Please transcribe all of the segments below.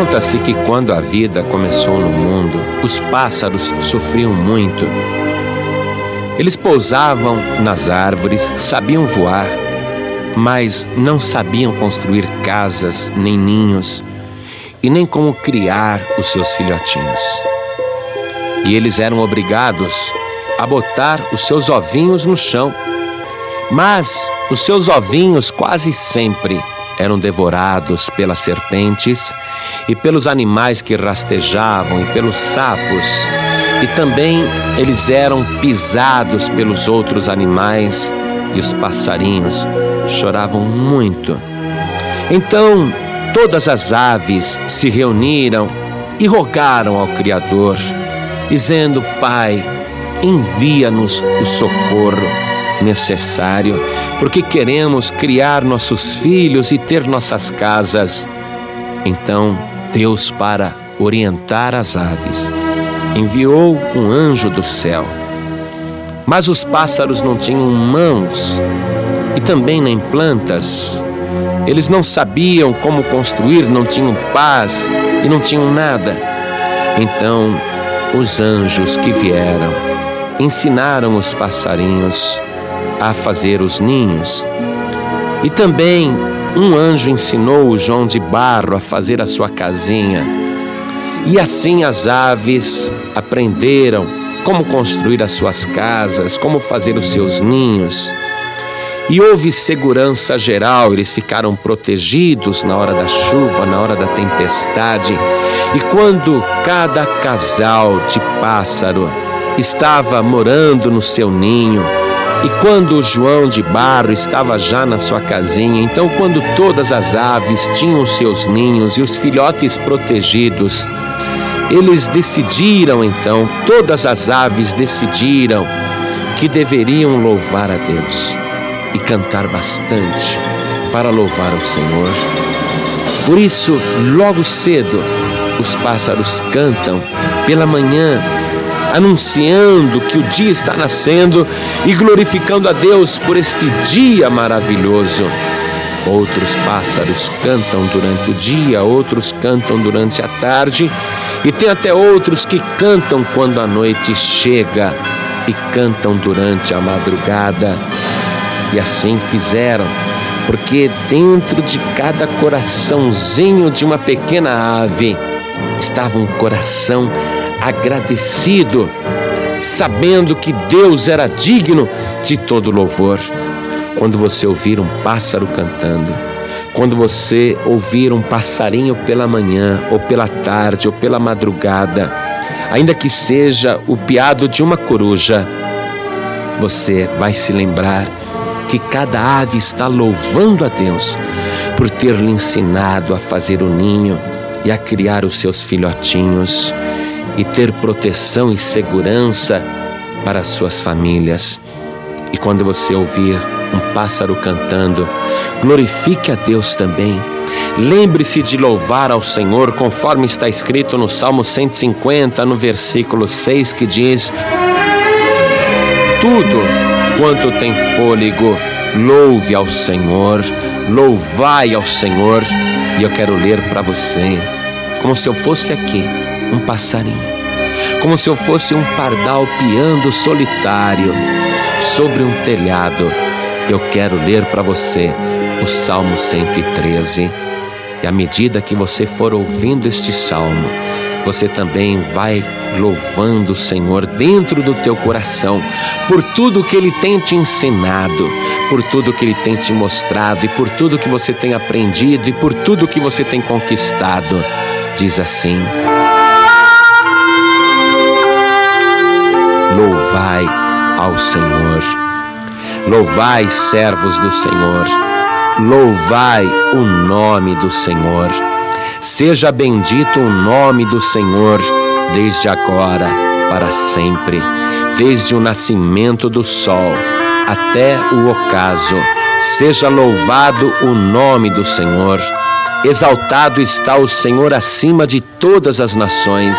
Conta-se que quando a vida começou no mundo, os pássaros sofriam muito. Eles pousavam nas árvores, sabiam voar, mas não sabiam construir casas nem ninhos e nem como criar os seus filhotinhos. E eles eram obrigados a botar os seus ovinhos no chão. Mas os seus ovinhos quase sempre eram devorados pelas serpentes e pelos animais que rastejavam e pelos sapos. E também eles eram pisados pelos outros animais e os passarinhos choravam muito. Então todas as aves se reuniram e rogaram ao Criador, dizendo: Pai, envia-nos o socorro necessário, porque queremos criar nossos filhos e ter nossas casas. Então, Deus, para orientar as aves, enviou um anjo do céu. Mas os pássaros não tinham mãos e também nem plantas. Eles não sabiam como construir, não tinham paz e não tinham nada. Então, os anjos que vieram ensinaram os passarinhos a fazer os ninhos. E também um anjo ensinou o João de Barro a fazer a sua casinha. E assim as aves aprenderam como construir as suas casas, como fazer os seus ninhos. E houve segurança geral, eles ficaram protegidos na hora da chuva, na hora da tempestade. E quando cada casal de pássaro estava morando no seu ninho, e quando João de Barro estava já na sua casinha, então, quando todas as aves tinham seus ninhos e os filhotes protegidos, eles decidiram então, todas as aves decidiram que deveriam louvar a Deus e cantar bastante para louvar o Senhor. Por isso, logo cedo, os pássaros cantam pela manhã, anunciando que o dia está nascendo e glorificando a Deus por este dia maravilhoso. Outros pássaros cantam durante o dia, outros cantam durante a tarde, e tem até outros que cantam quando a noite chega e cantam durante a madrugada. E assim fizeram, porque dentro de cada coraçãozinho de uma pequena ave estava um coração agradecido, sabendo que Deus era digno de todo louvor. Quando você ouvir um pássaro cantando, quando você ouvir um passarinho pela manhã, ou pela tarde, ou pela madrugada, ainda que seja o piado de uma coruja, você vai se lembrar que cada ave está louvando a Deus por ter lhe ensinado a fazer o ninho e a criar os seus filhotinhos e ter proteção e segurança para as suas famílias. E quando você ouvir um pássaro cantando, glorifique a Deus também. Lembre-se de louvar ao Senhor, conforme está escrito no Salmo 150, no versículo 6, que diz: Tudo enquanto tem fôlego, louve ao Senhor, louvai ao Senhor. E eu quero ler para você, como se eu fosse aqui, um passarinho, como se eu fosse um pardal piando solitário sobre um telhado. Eu quero ler para você o Salmo 113. E à medida que você for ouvindo este salmo, você também vai louvando o Senhor dentro do teu coração por tudo que Ele tem te ensinado, por tudo que Ele tem te mostrado e por tudo que você tem aprendido e por tudo que você tem conquistado. Diz assim: Louvai ao Senhor, louvai, servos do Senhor, louvai o nome do Senhor. Seja bendito o nome do Senhor desde agora para sempre, desde o nascimento do sol até o ocaso. Seja louvado o nome do Senhor. Exaltado está o Senhor acima de todas as nações,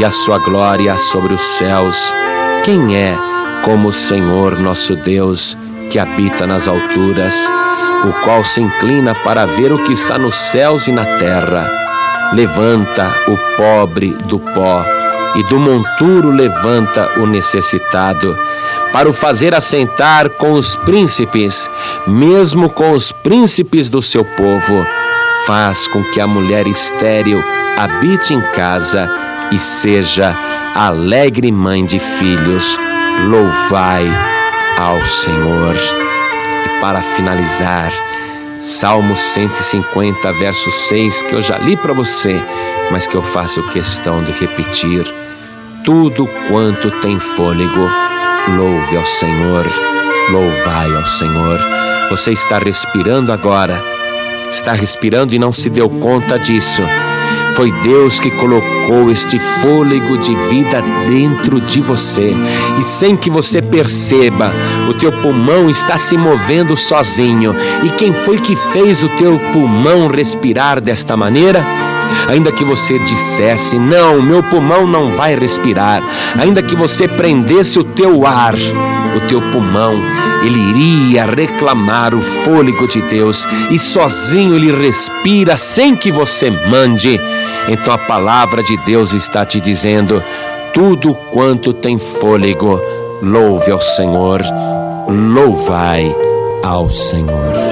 e a sua glória sobre os céus. Quem é como o Senhor nosso Deus, que habita nas alturas, o qual se inclina para ver o que está nos céus e na terra? levanta o pobre do pó e do monturo levanta o necessitado, para o fazer assentar com os príncipes, mesmo com os príncipes do seu povo. Faz com que a mulher estéril habite em casa e seja alegre mãe de filhos. Louvai ao Senhor. E para finalizar, Salmo 150, verso 6, que eu já li para você, mas que eu faço questão de repetir. Tudo quanto tem fôlego, louve ao Senhor, louvai ao Senhor. Você está respirando agora, está respirando e não se deu conta disso. Foi Deus que colocou este fôlego de vida dentro de você. E sem que você perceba, o teu pulmão está se movendo sozinho. E quem foi que fez o teu pulmão respirar desta maneira? Ainda que você dissesse, não, meu pulmão não vai respirar, ainda que você prendesse o teu ar, o teu pulmão, ele iria reclamar o fôlego de Deus e sozinho ele respira sem que você mande. Então a palavra de Deus está te dizendo: tudo quanto tem fôlego, louve ao Senhor, louvai ao Senhor.